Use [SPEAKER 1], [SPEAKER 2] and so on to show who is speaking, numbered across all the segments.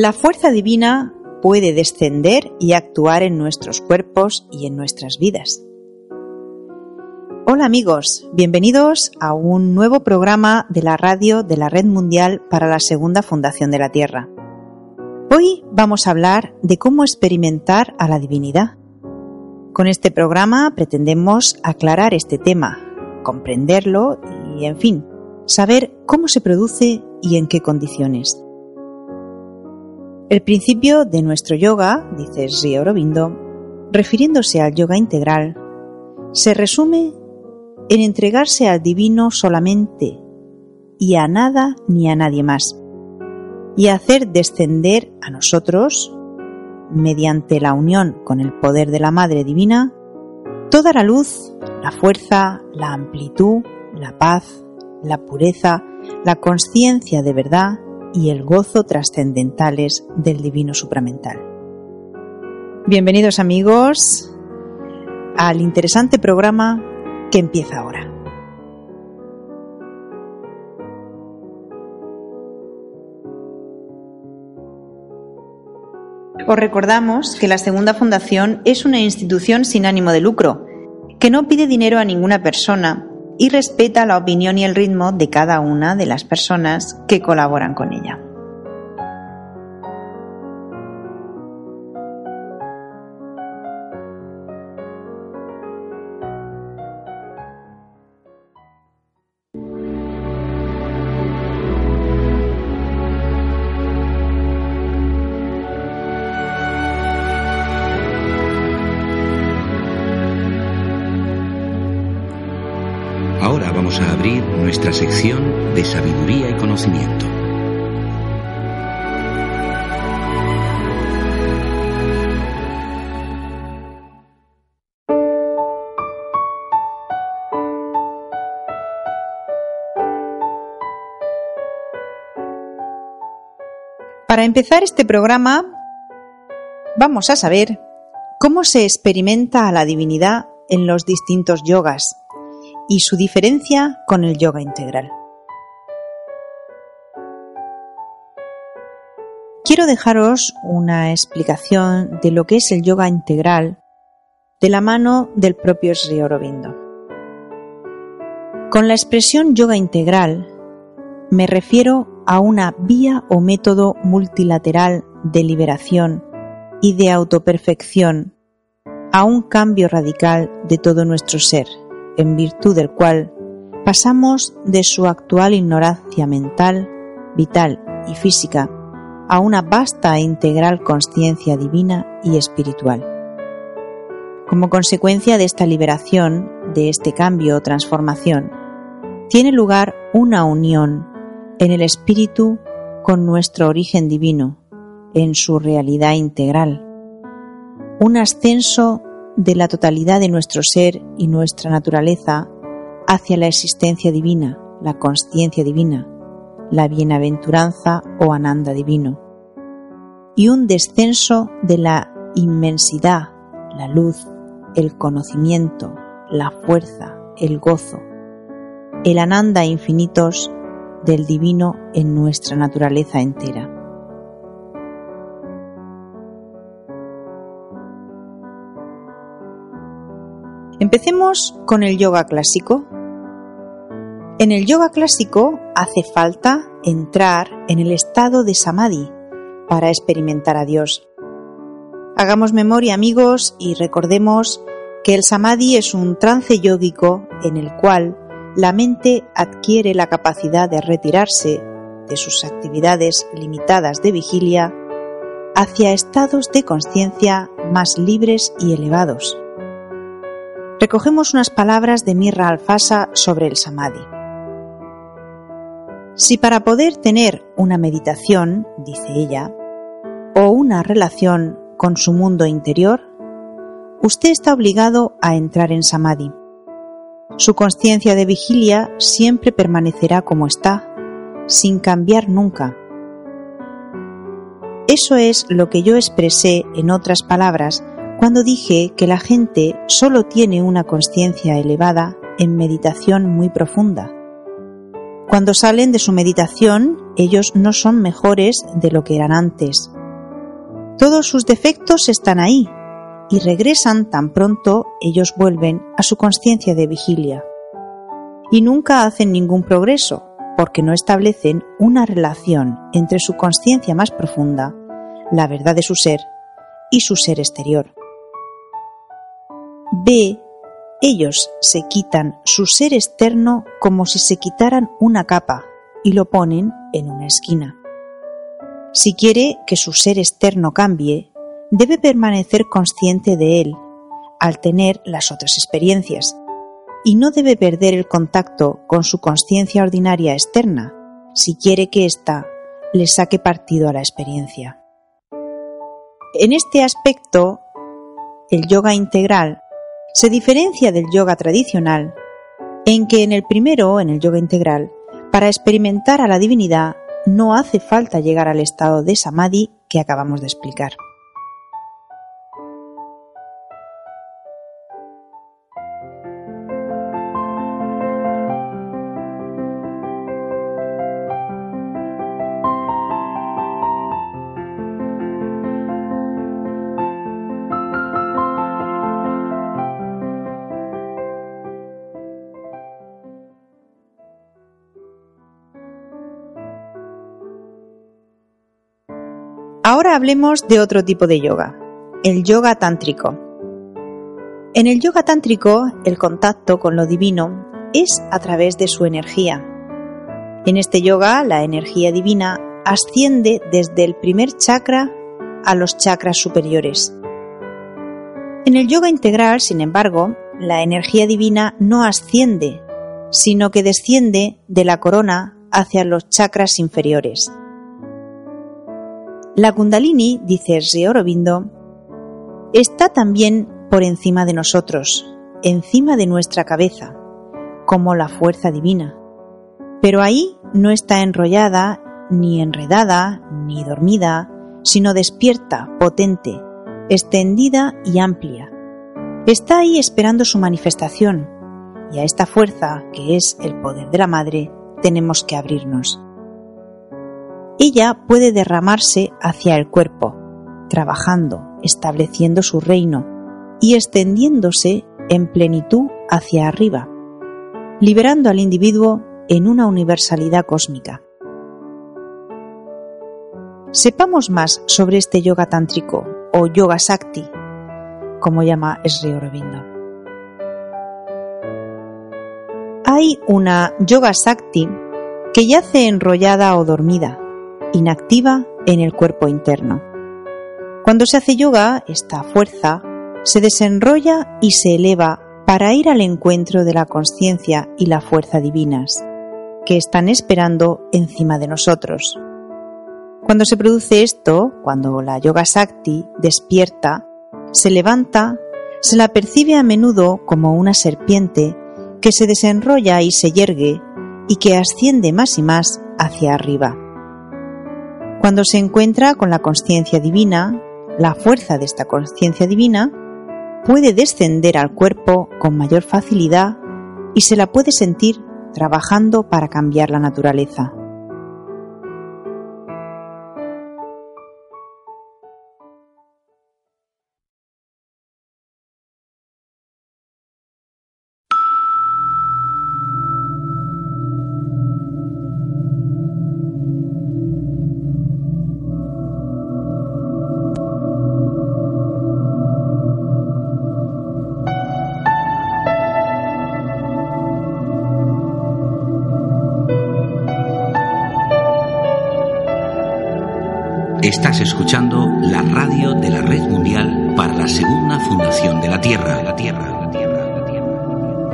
[SPEAKER 1] La fuerza divina puede descender y actuar en nuestros cuerpos y en nuestras vidas. Hola amigos, bienvenidos a un nuevo programa de la radio de la Red Mundial para la Segunda Fundación de la Tierra. Hoy vamos a hablar de cómo experimentar a la divinidad. Con este programa pretendemos aclarar este tema, comprenderlo y, en fin, saber cómo se produce y en qué condiciones. El principio de nuestro yoga, dice Sri Aurobindo, refiriéndose al yoga integral, se resume en entregarse al divino solamente y a nada ni a nadie más, y hacer descender a nosotros, mediante la unión con el poder de la Madre Divina, toda la luz, la fuerza, la amplitud, la paz, la pureza, la conciencia de verdad y el gozo trascendentales del divino supramental. Bienvenidos amigos al interesante programa que empieza ahora. Os recordamos que la Segunda Fundación es una institución sin ánimo de lucro, que no pide dinero a ninguna persona y respeta la opinión y el ritmo de cada una de las personas que colaboran con ella. Para empezar este programa, vamos a saber cómo se experimenta a la divinidad en los distintos yogas y su diferencia con el yoga integral. Quiero dejaros una explicación de lo que es el yoga integral de la mano del propio Sri Aurobindo. Con la expresión yoga integral me refiero a una vía o método multilateral de liberación y de autoperfección, a un cambio radical de todo nuestro ser, en virtud del cual pasamos de su actual ignorancia mental, vital y física a una vasta e integral conciencia divina y espiritual. Como consecuencia de esta liberación, de este cambio o transformación, tiene lugar una unión en el espíritu con nuestro origen divino, en su realidad integral, un ascenso de la totalidad de nuestro ser y nuestra naturaleza hacia la existencia divina, la conciencia divina, la bienaventuranza o ananda divino, y un descenso de la inmensidad, la luz, el conocimiento, la fuerza, el gozo, el ananda infinitos del divino en nuestra naturaleza entera. Empecemos con el yoga clásico. En el yoga clásico hace falta entrar en el estado de samadhi para experimentar a Dios. Hagamos memoria amigos y recordemos que el samadhi es un trance yógico en el cual la mente adquiere la capacidad de retirarse de sus actividades limitadas de vigilia hacia estados de conciencia más libres y elevados. Recogemos unas palabras de Mirra Alfasa sobre el samadhi. Si para poder tener una meditación, dice ella, o una relación con su mundo interior, usted está obligado a entrar en samadhi. Su conciencia de vigilia siempre permanecerá como está, sin cambiar nunca. Eso es lo que yo expresé en otras palabras cuando dije que la gente solo tiene una conciencia elevada en meditación muy profunda. Cuando salen de su meditación, ellos no son mejores de lo que eran antes. Todos sus defectos están ahí, y regresan tan pronto ellos vuelven a su conciencia de vigilia. Y nunca hacen ningún progreso, porque no establecen una relación entre su conciencia más profunda, la verdad de su ser, y su ser exterior. B. Ellos se quitan su ser externo como si se quitaran una capa y lo ponen en una esquina. Si quiere que su ser externo cambie, debe permanecer consciente de él al tener las otras experiencias y no debe perder el contacto con su conciencia ordinaria externa si quiere que ésta le saque partido a la experiencia. En este aspecto, el yoga integral se diferencia del yoga tradicional en que en el primero, en el yoga integral, para experimentar a la divinidad no hace falta llegar al estado de samadhi que acabamos de explicar. Ahora hablemos de otro tipo de yoga, el yoga tántrico. En el yoga tántrico, el contacto con lo divino es a través de su energía. En este yoga, la energía divina asciende desde el primer chakra a los chakras superiores. En el yoga integral, sin embargo, la energía divina no asciende, sino que desciende de la corona hacia los chakras inferiores. La Kundalini, dice Sri Aurobindo, está también por encima de nosotros, encima de nuestra cabeza, como la fuerza divina. Pero ahí no está enrollada, ni enredada, ni dormida, sino despierta, potente, extendida y amplia. Está ahí esperando su manifestación, y a esta fuerza, que es el poder de la Madre, tenemos que abrirnos ella puede derramarse hacia el cuerpo, trabajando, estableciendo su reino y extendiéndose en plenitud hacia arriba, liberando al individuo en una universalidad cósmica. Sepamos más sobre este yoga tántrico o yoga sakti, como llama Sri Aurobindo. Hay una yoga sakti que yace enrollada o dormida, inactiva en el cuerpo interno. Cuando se hace yoga, esta fuerza se desenrolla y se eleva para ir al encuentro de la conciencia y la fuerza divinas, que están esperando encima de nosotros. Cuando se produce esto, cuando la yoga sakti despierta, se levanta, se la percibe a menudo como una serpiente que se desenrolla y se yergue y que asciende más y más hacia arriba. Cuando se encuentra con la conciencia divina, la fuerza de esta conciencia divina puede descender al cuerpo con mayor facilidad y se la puede sentir trabajando para cambiar la naturaleza.
[SPEAKER 2] Estás escuchando la radio de la Red Mundial para la Segunda Fundación de la Tierra, la Tierra, la Tierra, la Tierra.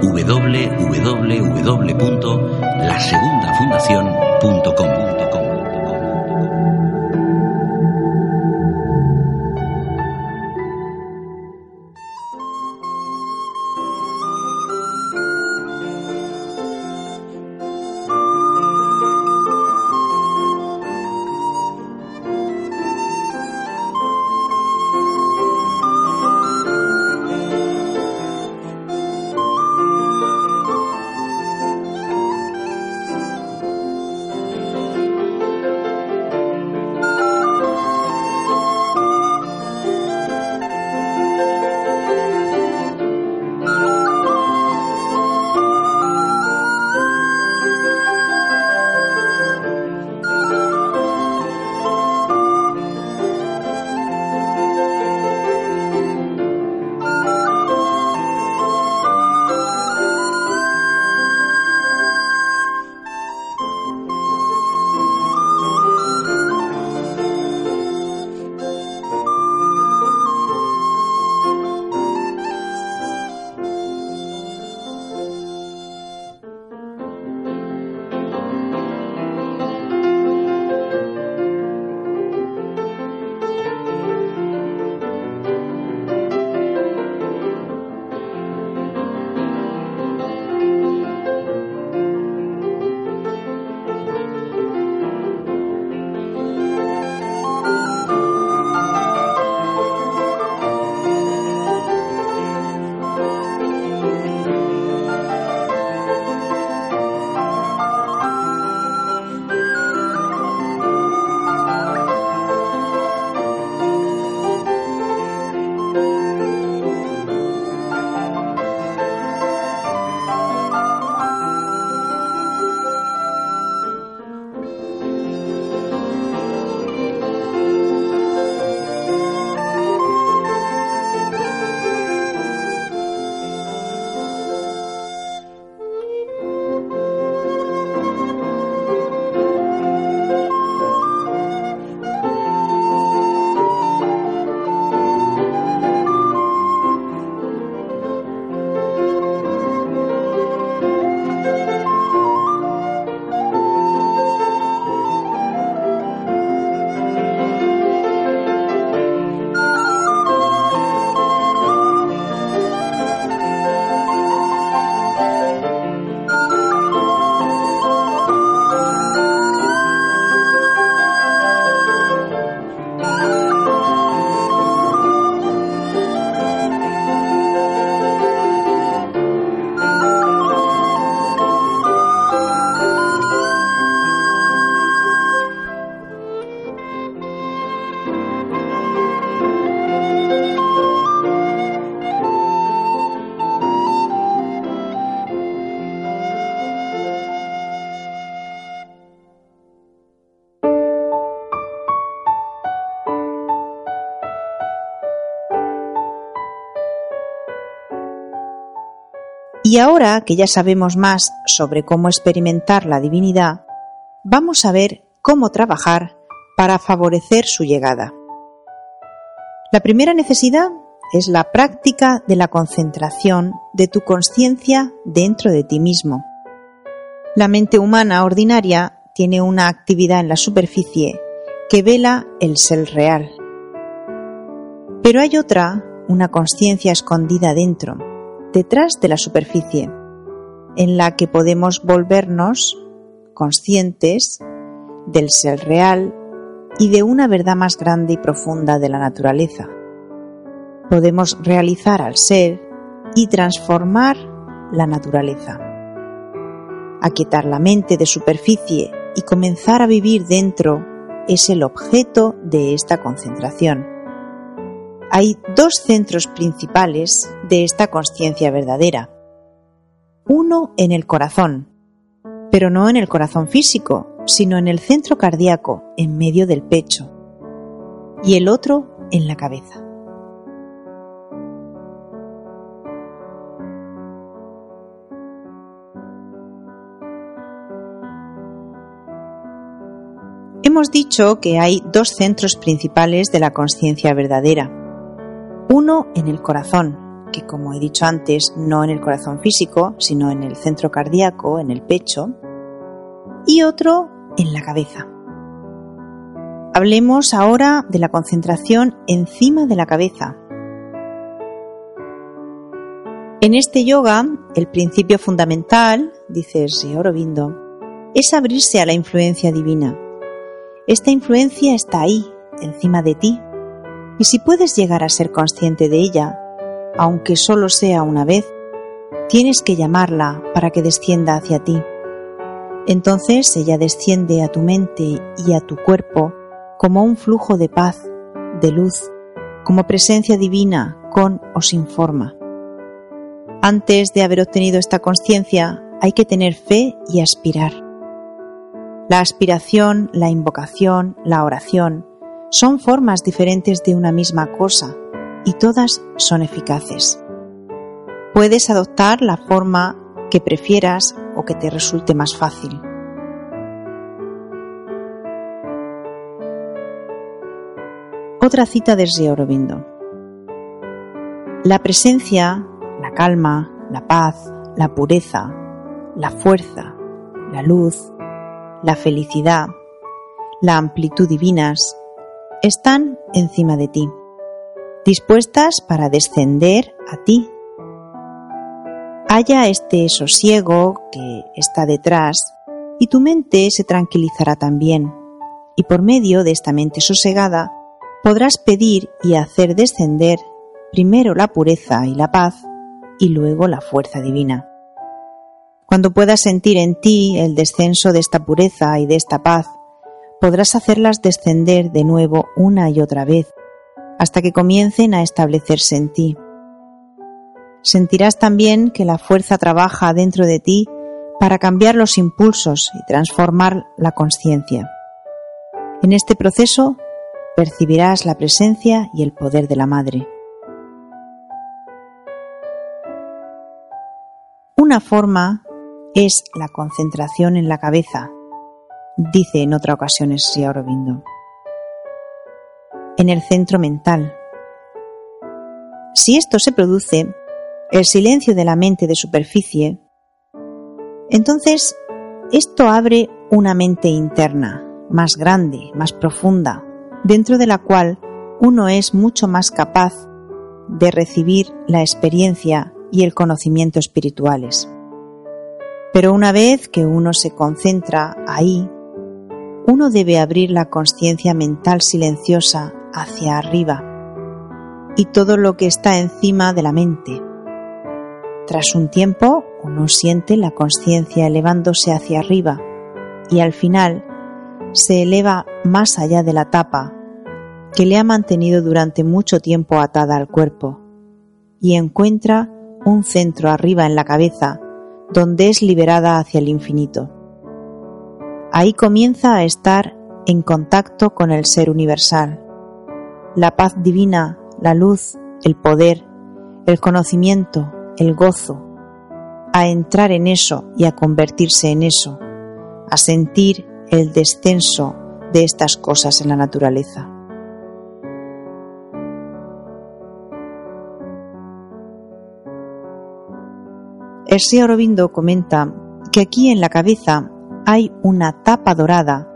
[SPEAKER 2] www.lasegundafundación.com Y ahora que ya sabemos más sobre cómo experimentar la divinidad, vamos a ver cómo trabajar para favorecer su llegada. La primera necesidad
[SPEAKER 1] es la práctica de la concentración de tu conciencia dentro de ti mismo. La mente humana ordinaria tiene una actividad en la superficie que vela el ser real. Pero hay otra, una conciencia escondida dentro, detrás de la superficie, en la que podemos volvernos conscientes del ser real y de una verdad más grande y profunda de la naturaleza. Podemos realizar al ser y transformar la naturaleza. Aquietar la mente de superficie y comenzar a vivir dentro es el objeto de esta concentración. Hay dos centros principales de esta conciencia verdadera. Uno en el corazón, pero no en el corazón físico, sino en el centro cardíaco, en medio del pecho, y el otro en la cabeza. Hemos dicho que hay dos centros principales de la conciencia verdadera. Uno en el corazón, que como he dicho antes, no en el corazón físico, sino en el centro cardíaco, en el pecho, y otro en la cabeza. Hablemos ahora de la concentración encima de la cabeza. En este yoga, el principio fundamental, dice Sri Aurobindo, es abrirse a la influencia divina. Esta influencia está ahí, encima de ti, y si puedes llegar a ser consciente de ella, aunque solo sea una vez, tienes que llamarla para que descienda hacia ti. Entonces ella desciende a tu mente y a tu cuerpo como un flujo de paz, de luz, como presencia divina, con o sin forma. Antes de haber obtenido esta conciencia, hay que tener fe y aspirar. La aspiración, la invocación, la oración son formas diferentes de una misma cosa y todas son eficaces. Puedes adoptar la forma que prefieras o que te resulte más fácil. Otra cita de Sri Aurobindo. La presencia, la calma, la paz, la pureza, la fuerza, la luz, la felicidad, la amplitud divinas, están encima de ti, dispuestas para descender a ti haya este sosiego que está detrás y tu mente se tranquilizará también. Y por medio de esta mente sosegada podrás pedir y hacer descender primero la pureza y la paz y luego la fuerza divina. Cuando puedas sentir en ti el descenso de esta pureza y de esta paz, podrás hacerlas descender de nuevo una y otra vez, hasta que comiencen a establecerse en ti sentirás también que la fuerza trabaja dentro de ti para cambiar los impulsos y transformar la conciencia. En este proceso percibirás la presencia y el poder de la Madre. Una forma es la concentración en la cabeza, dice en otra ocasión Sri Aurobindo. En el centro mental. Si esto se produce, el silencio de la mente de superficie, entonces esto abre una mente interna, más grande, más profunda, dentro de la cual uno es mucho más capaz de recibir la experiencia y el conocimiento espirituales. Pero una vez que uno se concentra ahí, uno debe abrir la conciencia mental silenciosa hacia arriba y todo lo que está encima de la mente, tras un tiempo, uno siente la conciencia elevándose hacia arriba y al final se eleva más allá de la tapa que le ha mantenido durante mucho tiempo atada al cuerpo y encuentra un centro arriba en la cabeza donde es liberada hacia el infinito. Ahí comienza a estar en contacto con el ser universal. La paz divina, la luz, el poder, el conocimiento, el gozo. A entrar en eso y a convertirse en eso. A sentir el descenso de estas cosas en la naturaleza. El Sri Aurobindo comenta que aquí en la cabeza hay una tapa dorada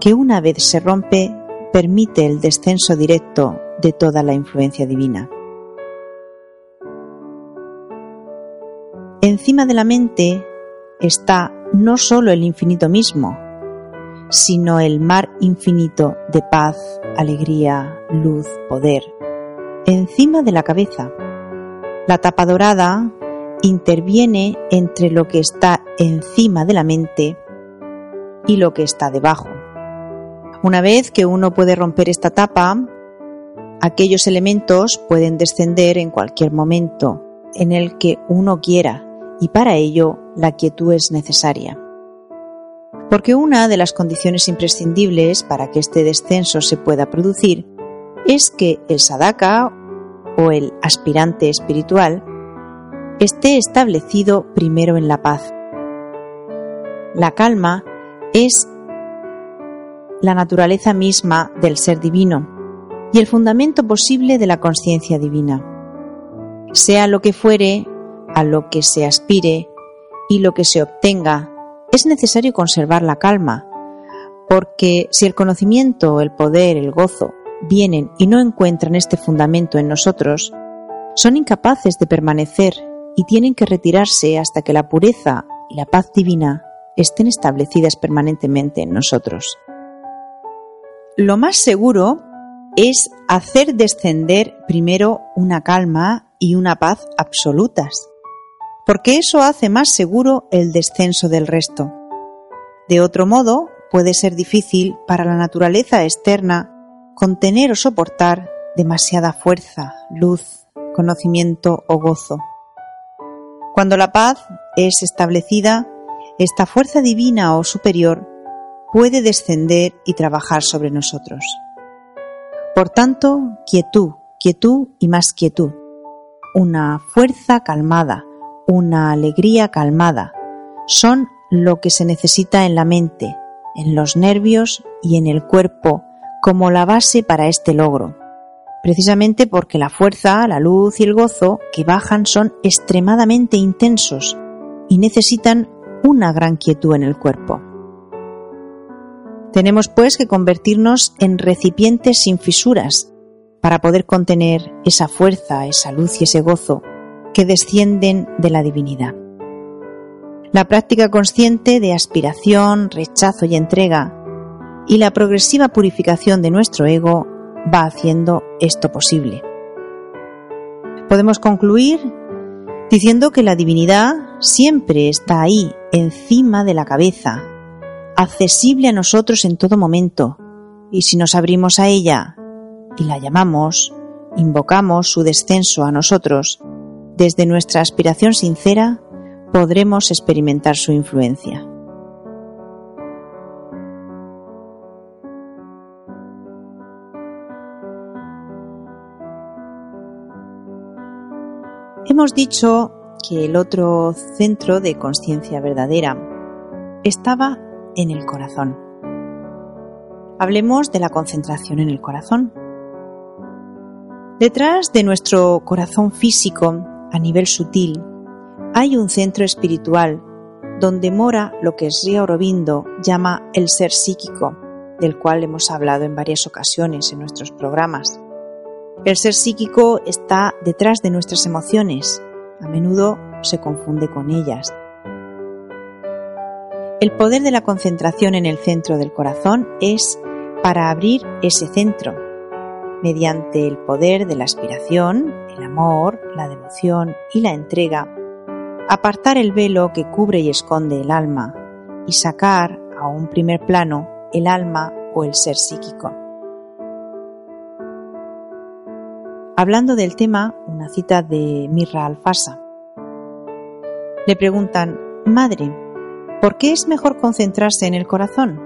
[SPEAKER 1] que una vez se rompe permite el descenso directo de toda la influencia divina. Encima de la mente está no solo el infinito mismo, sino el mar infinito de paz, alegría, luz, poder. Encima de la cabeza. La tapa dorada interviene entre lo que está encima de la mente y lo que está debajo. Una vez que uno puede romper esta tapa, aquellos elementos pueden descender en cualquier momento en el que uno quiera y para ello la quietud es necesaria. Porque una de las condiciones imprescindibles para que este descenso se pueda producir es que el sadaka o el aspirante espiritual esté establecido primero en la paz. La calma es la naturaleza misma del ser divino y el fundamento posible de la conciencia divina. Sea lo que fuere, a lo que se aspire y lo que se obtenga, es necesario conservar la calma, porque si el conocimiento, el poder, el gozo vienen y no encuentran este fundamento en nosotros, son incapaces de permanecer y tienen que retirarse hasta que la pureza y la paz divina estén establecidas permanentemente en nosotros. Lo más seguro es hacer descender primero una calma y una paz absolutas, porque eso hace más seguro el descenso del resto. De otro modo, puede ser difícil para la naturaleza externa contener o soportar demasiada fuerza, luz, conocimiento o gozo. Cuando la paz es establecida, esta fuerza divina o superior puede descender y trabajar sobre nosotros. Por tanto, quietud, quietud y más quietud. Una fuerza calmada, una alegría calmada, son lo que se necesita en la mente, en los nervios y en el cuerpo como la base para este logro precisamente porque la fuerza, la luz y el gozo que bajan son extremadamente intensos y necesitan una gran quietud en el cuerpo. Tenemos pues que convertirnos en recipientes sin fisuras para poder contener esa fuerza, esa luz y ese gozo que descienden de la divinidad. La práctica consciente de aspiración, rechazo y entrega y la progresiva purificación de nuestro ego va haciendo esto posible. Podemos concluir diciendo que la divinidad siempre está ahí, encima de la cabeza, accesible a nosotros en todo momento, y si nos abrimos a ella y la llamamos, invocamos su descenso a nosotros, desde nuestra aspiración sincera, podremos experimentar su influencia. Hemos dicho que el otro centro de conciencia verdadera estaba en el corazón. Hablemos de la concentración en el corazón. Detrás de nuestro corazón físico, a nivel sutil, hay un centro espiritual donde mora lo que Sri Aurobindo llama el ser psíquico, del cual hemos hablado en varias ocasiones en nuestros programas. El ser psíquico está detrás de nuestras emociones, a menudo se confunde con ellas. El poder de la concentración en el centro del corazón es para abrir ese centro, mediante el poder de la aspiración, el amor, la devoción y la entrega, apartar el velo que cubre y esconde el alma y sacar a un primer plano el alma o el ser psíquico. Hablando del tema, una cita de Mirra Alfasa. Le preguntan, Madre, ¿por qué es mejor concentrarse en el corazón?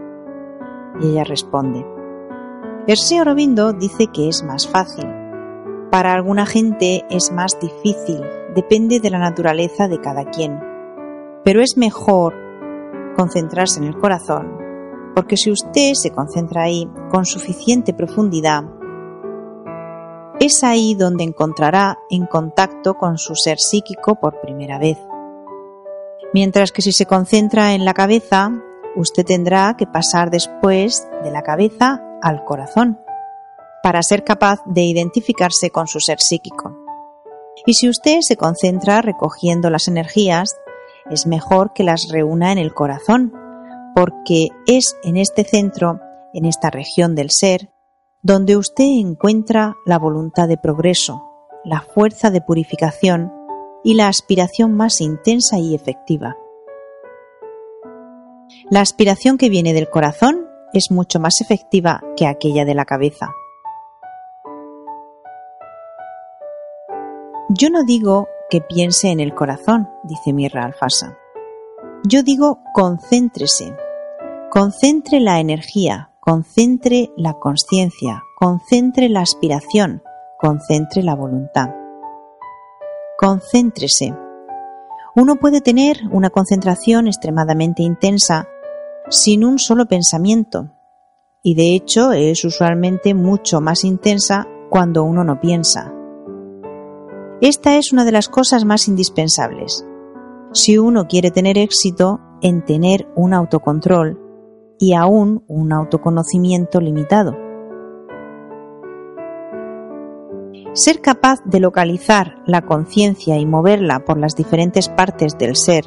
[SPEAKER 1] Y ella responde, señor Aurobindo dice que es más fácil. Para alguna gente es más difícil, depende de la naturaleza de cada quien. Pero es mejor concentrarse en el corazón, porque si usted se concentra ahí con suficiente profundidad, es ahí donde encontrará en contacto con su ser psíquico por primera vez. Mientras que si se concentra en la cabeza, usted tendrá que pasar después de la cabeza al corazón para ser capaz de identificarse con su ser psíquico. Y si usted se concentra recogiendo las energías, es mejor que las reúna en el corazón, porque es en este centro, en esta región del ser, donde usted encuentra la voluntad de progreso, la fuerza de purificación y la aspiración más intensa y efectiva. La aspiración que viene del corazón es mucho más efectiva que aquella de la cabeza. Yo no digo que piense en el corazón, dice Mirra Alfasa. Yo digo concéntrese, concentre la energía, concentre la conciencia, concentre la aspiración, concentre la voluntad. Concéntrese. Uno puede tener una concentración extremadamente intensa sin un solo pensamiento, y de hecho es usualmente mucho más intensa cuando uno no piensa. Esta es una de las cosas más indispensables. Si uno quiere tener éxito en tener un autocontrol y aún un autoconocimiento limitado. Ser capaz de localizar la conciencia y moverla por las diferentes partes del ser,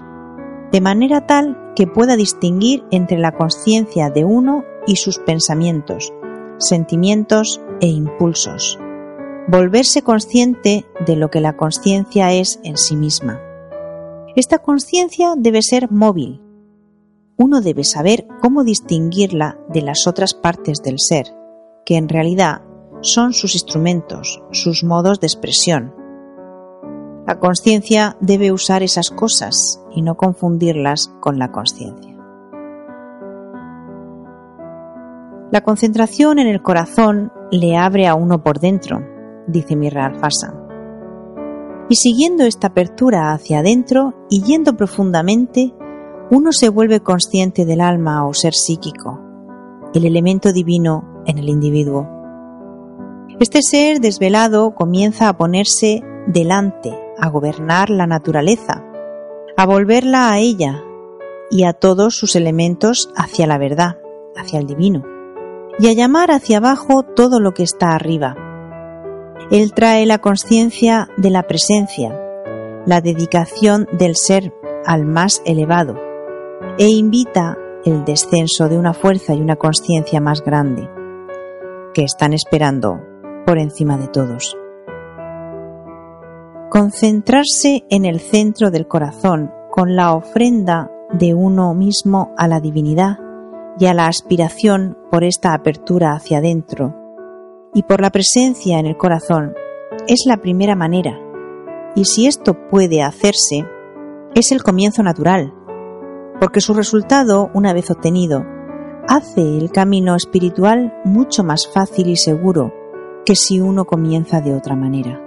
[SPEAKER 1] de manera tal que pueda distinguir entre la conciencia de uno y sus pensamientos, sentimientos e impulsos. Volverse consciente de lo que la conciencia es en sí misma. Esta conciencia debe ser móvil, uno debe saber cómo distinguirla de las otras partes del ser, que en realidad son sus instrumentos, sus modos de expresión. La conciencia debe usar esas cosas y no confundirlas con la conciencia. La concentración en el corazón le abre a uno por dentro, dice Mirra Alfasa. Y siguiendo esta apertura hacia adentro y yendo profundamente, uno se vuelve consciente del alma o ser psíquico, el elemento divino en el individuo. Este ser desvelado comienza a ponerse delante, a gobernar la naturaleza, a volverla a ella y a todos sus elementos hacia la verdad, hacia el divino, y a llamar hacia abajo todo lo que está arriba. Él trae la conciencia de la presencia, la dedicación del ser al más elevado, e invita el descenso de una fuerza y una conciencia más grande, que están esperando por encima de todos. Concentrarse en el centro del corazón con la ofrenda de uno mismo a la divinidad y a la aspiración por esta apertura hacia adentro y por la presencia en el corazón es la primera manera. Y si esto puede hacerse, es el comienzo natural, porque su resultado, una vez obtenido, hace el camino espiritual mucho más fácil y seguro que si uno comienza de otra manera.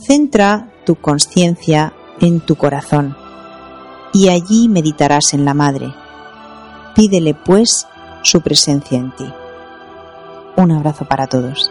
[SPEAKER 1] Concentra tu conciencia en tu corazón y allí meditarás en la Madre. Pídele pues su presencia en ti. Un abrazo para todos.